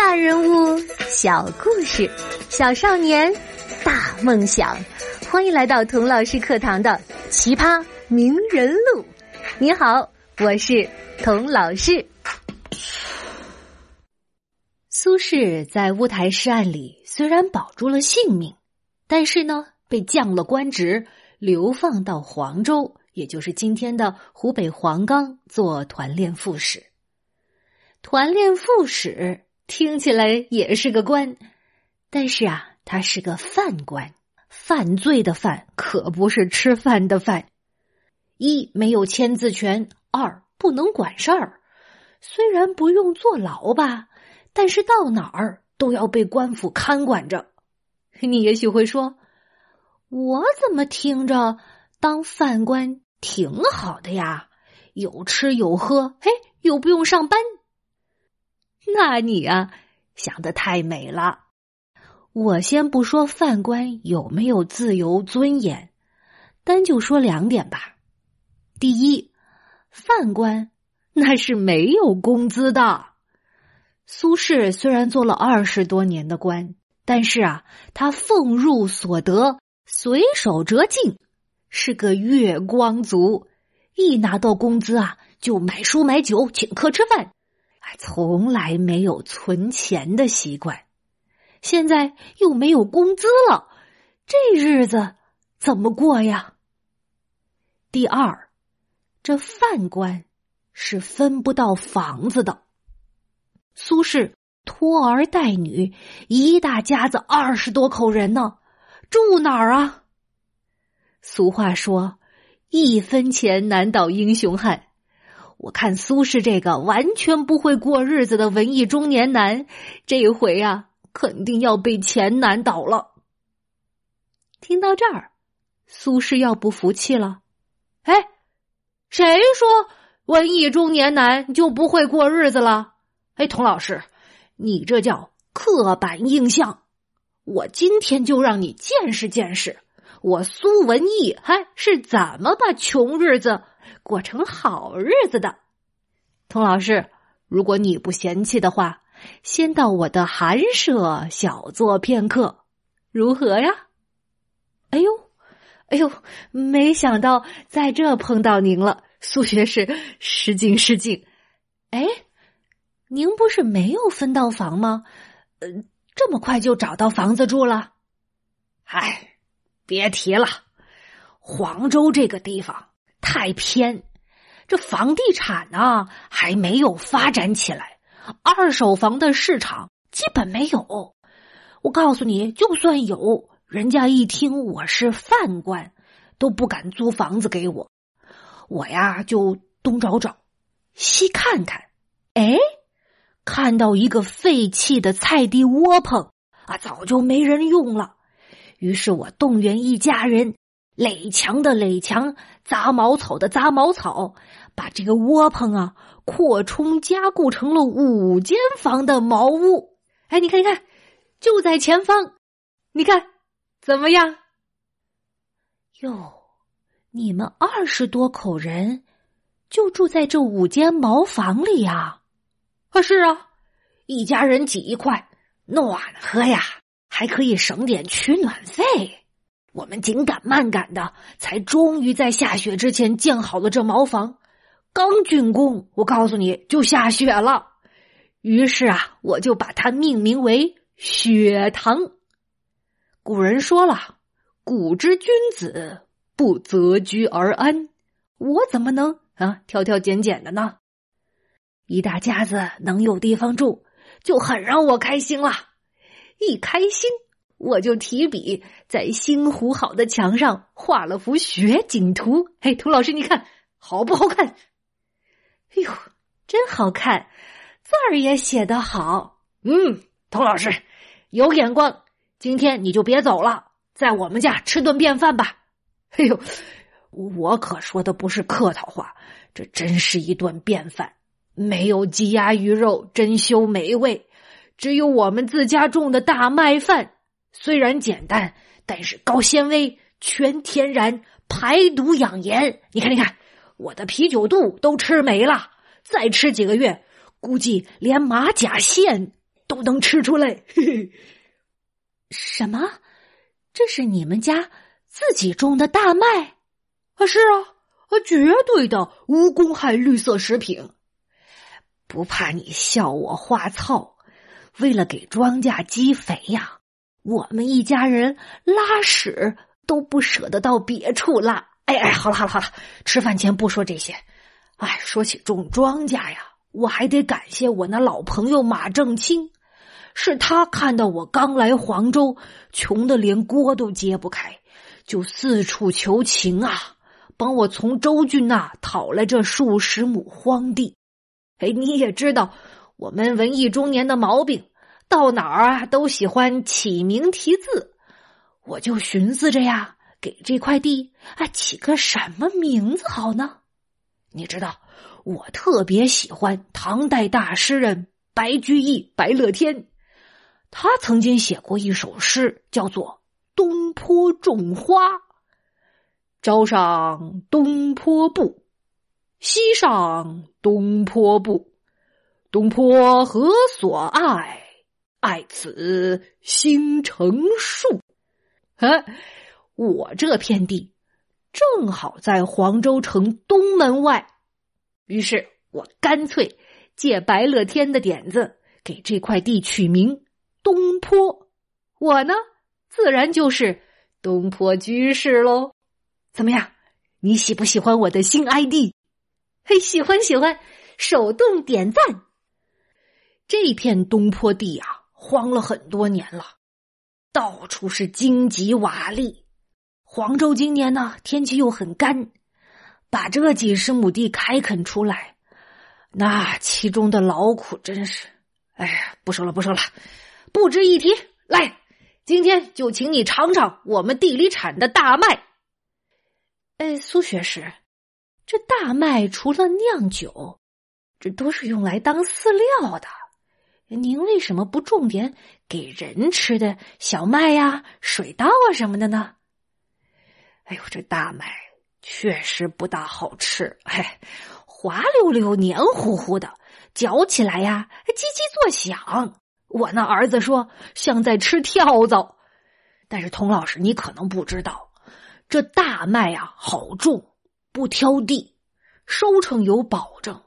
大人物，小故事，小少年，大梦想。欢迎来到童老师课堂的《奇葩名人录》。你好，我是童老师。苏轼在乌台诗案里虽然保住了性命，但是呢，被降了官职，流放到黄州，也就是今天的湖北黄冈，做团练副使。团练副使听起来也是个官，但是啊，他是个犯官，犯罪的犯，可不是吃饭的饭。一没有签字权，二不能管事儿。虽然不用坐牢吧，但是到哪儿都要被官府看管着。你也许会说，我怎么听着当犯官挺好的呀？有吃有喝，嘿，又不用上班。那你啊，想的太美了。我先不说犯官有没有自由尊严，单就说两点吧。第一，犯官那是没有工资的。苏轼虽然做了二十多年的官，但是啊，他俸禄所得随手折尽，是个月光族。一拿到工资啊，就买书买酒，请客吃饭。从来没有存钱的习惯，现在又没有工资了，这日子怎么过呀？第二，这饭官是分不到房子的。苏轼拖儿带女一大家子二十多口人呢，住哪儿啊？俗话说：“一分钱难倒英雄汉。”我看苏轼这个完全不会过日子的文艺中年男，这回啊，肯定要被钱难倒了。听到这儿，苏轼要不服气了，哎，谁说文艺中年男就不会过日子了？哎，童老师，你这叫刻板印象。我今天就让你见识见识，我苏文义还是怎么把穷日子。过成好日子的，童老师，如果你不嫌弃的话，先到我的寒舍小坐片刻，如何呀？哎呦，哎呦，没想到在这碰到您了，苏学士，失敬失敬。哎，您不是没有分到房吗？呃，这么快就找到房子住了？唉，别提了，黄州这个地方。太偏，这房地产呢还没有发展起来，二手房的市场基本没有。我告诉你，就算有人家一听我是犯官，都不敢租房子给我。我呀就东找找，西看看，哎，看到一个废弃的菜地窝棚啊，早就没人用了。于是我动员一家人。垒墙的垒墙，杂茅草的杂茅草，把这个窝棚啊扩充加固成了五间房的茅屋。哎，你看，你看，就在前方，你看怎么样？哟，你们二十多口人就住在这五间茅房里呀？啊，是啊，一家人挤一块，暖和呀，还可以省点取暖费。我们紧赶慢赶的，才终于在下雪之前建好了这茅房。刚竣工，我告诉你就下雪了。于是啊，我就把它命名为“雪堂”。古人说了：“古之君子不择居而安。”我怎么能啊挑挑拣拣的呢？一大家子能有地方住，就很让我开心了。一开心。我就提笔在新糊好的墙上画了幅雪景图。嘿，涂老师，你看好不好看？哎呦，真好看，字儿也写得好。嗯，童老师有眼光。今天你就别走了，在我们家吃顿便饭吧。哎呦，我可说的不是客套话，这真是一顿便饭，没有鸡鸭鱼肉，珍馐美味，只有我们自家种的大麦饭。虽然简单，但是高纤维、全天然、排毒养颜。你看，你看，我的啤酒肚都吃没了，再吃几个月，估计连马甲线都能吃出来。嘿嘿，什么？这是你们家自己种的大麦？啊，是啊，啊，绝对的无公害绿色食品。不怕你笑我花糙，为了给庄稼积肥呀，我们一家人拉屎都不舍得到别处拉。哎哎，好了好了好了，吃饭前不说这些。哎，说起种庄稼呀，我还得感谢我那老朋友马正清，是他看到我刚来黄州，穷的连锅都揭不开，就四处求情啊，帮我从周俊那讨来这数十亩荒地。哎，你也知道我们文艺中年的毛病，到哪儿啊都喜欢起名题字，我就寻思着呀，给这块地啊起个什么名字好呢？你知道，我特别喜欢唐代大诗人白居易、白乐天，他曾经写过一首诗，叫做《东坡种花》。朝上东坡步，西上东坡步，东坡何所爱？爱此新成树。呵，我这片地。正好在黄州城东门外，于是我干脆借白乐天的点子，给这块地取名东坡。我呢，自然就是东坡居士喽。怎么样？你喜不喜欢我的新 ID？嘿，喜欢喜欢，手动点赞。这片东坡地啊，荒了很多年了，到处是荆棘瓦砾。黄州今年呢，天气又很干，把这几十亩地开垦出来，那其中的劳苦真是……哎呀，不说了，不说了，不值一提。来，今天就请你尝尝我们地里产的大麦。哎，苏学士，这大麦除了酿酒，这都是用来当饲料的。您为什么不种点给人吃的小麦呀、水稻啊什么的呢？哎呦，这大麦确实不大好吃，嘿，滑溜溜、黏糊糊的，嚼起来呀还叽叽作响。我那儿子说像在吃跳蚤。但是童老师，你可能不知道，这大麦呀好种，不挑地，收成有保证。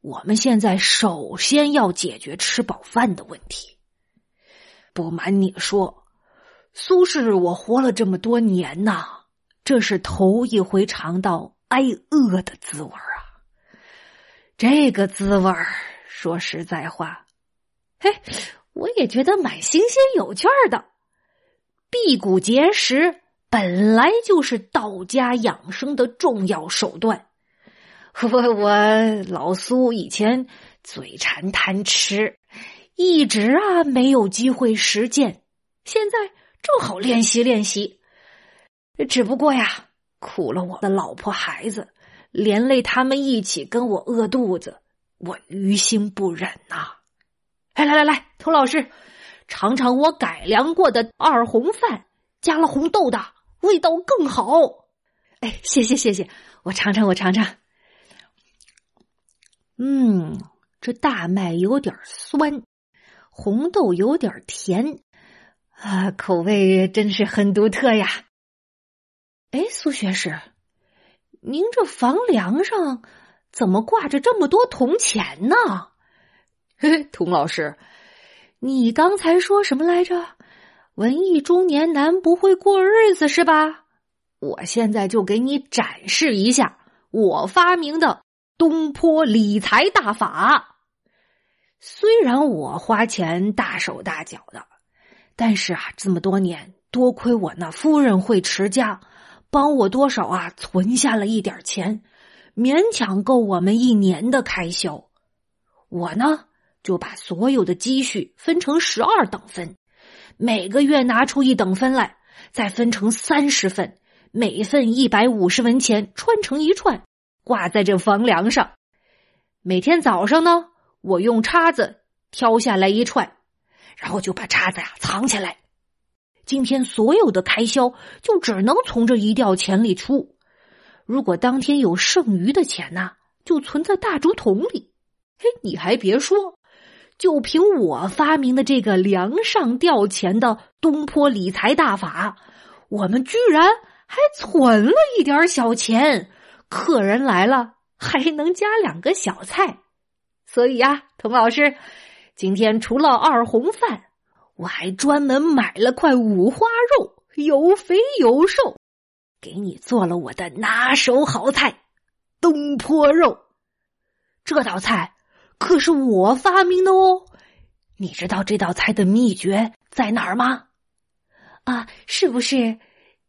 我们现在首先要解决吃饱饭的问题。不瞒你说，苏轼，我活了这么多年呐。这是头一回尝到挨饿的滋味啊！这个滋味儿，说实在话，嘿，我也觉得蛮新鲜有趣的。辟谷节食本来就是道家养生的重要手段。我我老苏以前嘴馋贪吃，一直啊没有机会实践，现在正好练习练习。只不过呀，苦了我的老婆孩子，连累他们一起跟我饿肚子，我于心不忍呐！哎，来来来，童老师，尝尝我改良过的二红饭，加了红豆的，味道更好。哎，谢谢谢谢，我尝尝我尝尝。嗯，这大麦有点酸，红豆有点甜，啊，口味真是很独特呀。哎，苏学士，您这房梁上怎么挂着这么多铜钱呢？嘿嘿，童老师，你刚才说什么来着？文艺中年男不会过日子是吧？我现在就给你展示一下我发明的东坡理财大法。虽然我花钱大手大脚的，但是啊，这么多年多亏我那夫人会持家。帮我多少啊？存下了一点钱，勉强够我们一年的开销。我呢，就把所有的积蓄分成十二等分，每个月拿出一等分来，再分成三十份，每份一百五十文钱，串成一串，挂在这房梁上。每天早上呢，我用叉子挑下来一串，然后就把叉子呀藏起来。今天所有的开销就只能从这一吊钱里出。如果当天有剩余的钱呢，就存在大竹筒里。嘿，你还别说，就凭我发明的这个梁上吊钱的东坡理财大法，我们居然还存了一点小钱，客人来了还能加两个小菜。所以呀，童老师，今天除了二红饭，我还专门买了块五花肉，有肥有瘦，给你做了我的拿手好菜——东坡肉。这道菜。可是我发明的哦，你知道这道菜的秘诀在哪儿吗？啊，是不是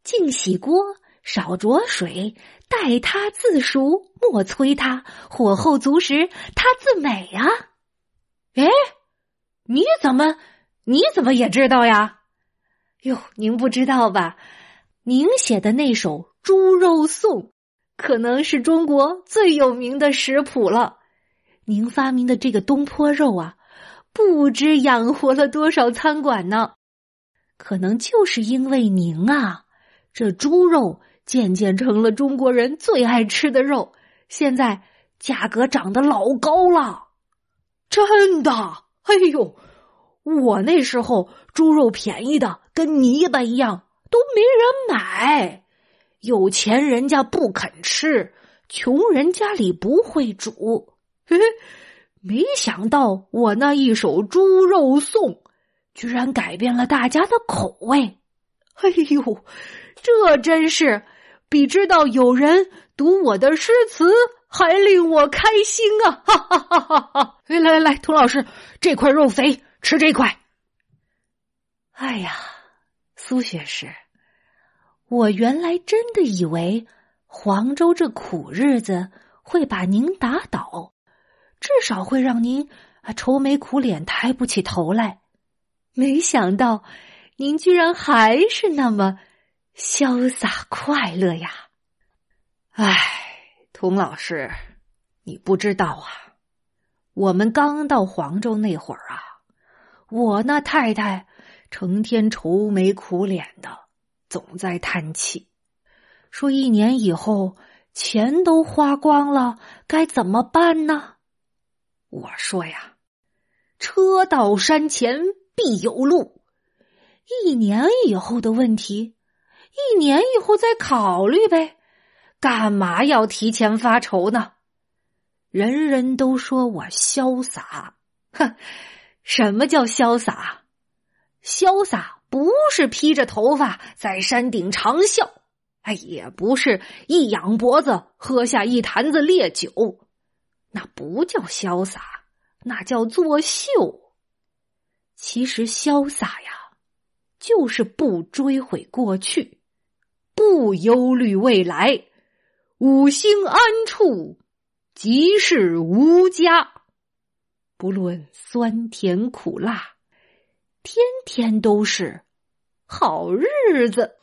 净洗锅，少着水，待它自熟，莫催它，火候足时，它自美啊？哎，你怎么你怎么也知道呀？哟，您不知道吧？您写的那首《猪肉颂》，可能是中国最有名的食谱了。您发明的这个东坡肉啊，不知养活了多少餐馆呢。可能就是因为您啊，这猪肉渐渐成了中国人最爱吃的肉，现在价格涨得老高了。真的？哎呦，我那时候猪肉便宜的跟泥巴一样，都没人买。有钱人家不肯吃，穷人家里不会煮。嘿，没想到我那一首猪肉颂，居然改变了大家的口味。哎呦，这真是比知道有人读我的诗词还令我开心啊！哈哈哈哈哈！来来来，童老师，这块肉肥，吃这块。哎呀，苏学士，我原来真的以为黄州这苦日子会把您打倒。至少会让您啊愁眉苦脸、抬不起头来。没想到您居然还是那么潇洒快乐呀！哎，童老师，你不知道啊，我们刚到黄州那会儿啊，我那太太成天愁眉苦脸的，总在叹气，说一年以后钱都花光了，该怎么办呢？我说呀，车到山前必有路。一年以后的问题，一年以后再考虑呗。干嘛要提前发愁呢？人人都说我潇洒，哼，什么叫潇洒？潇洒不是披着头发在山顶长啸，哎，也不是一仰脖子喝下一坛子烈酒。那不叫潇洒，那叫作秀。其实潇洒呀，就是不追悔过去，不忧虑未来，五星安处，即是吾家。不论酸甜苦辣，天天都是好日子。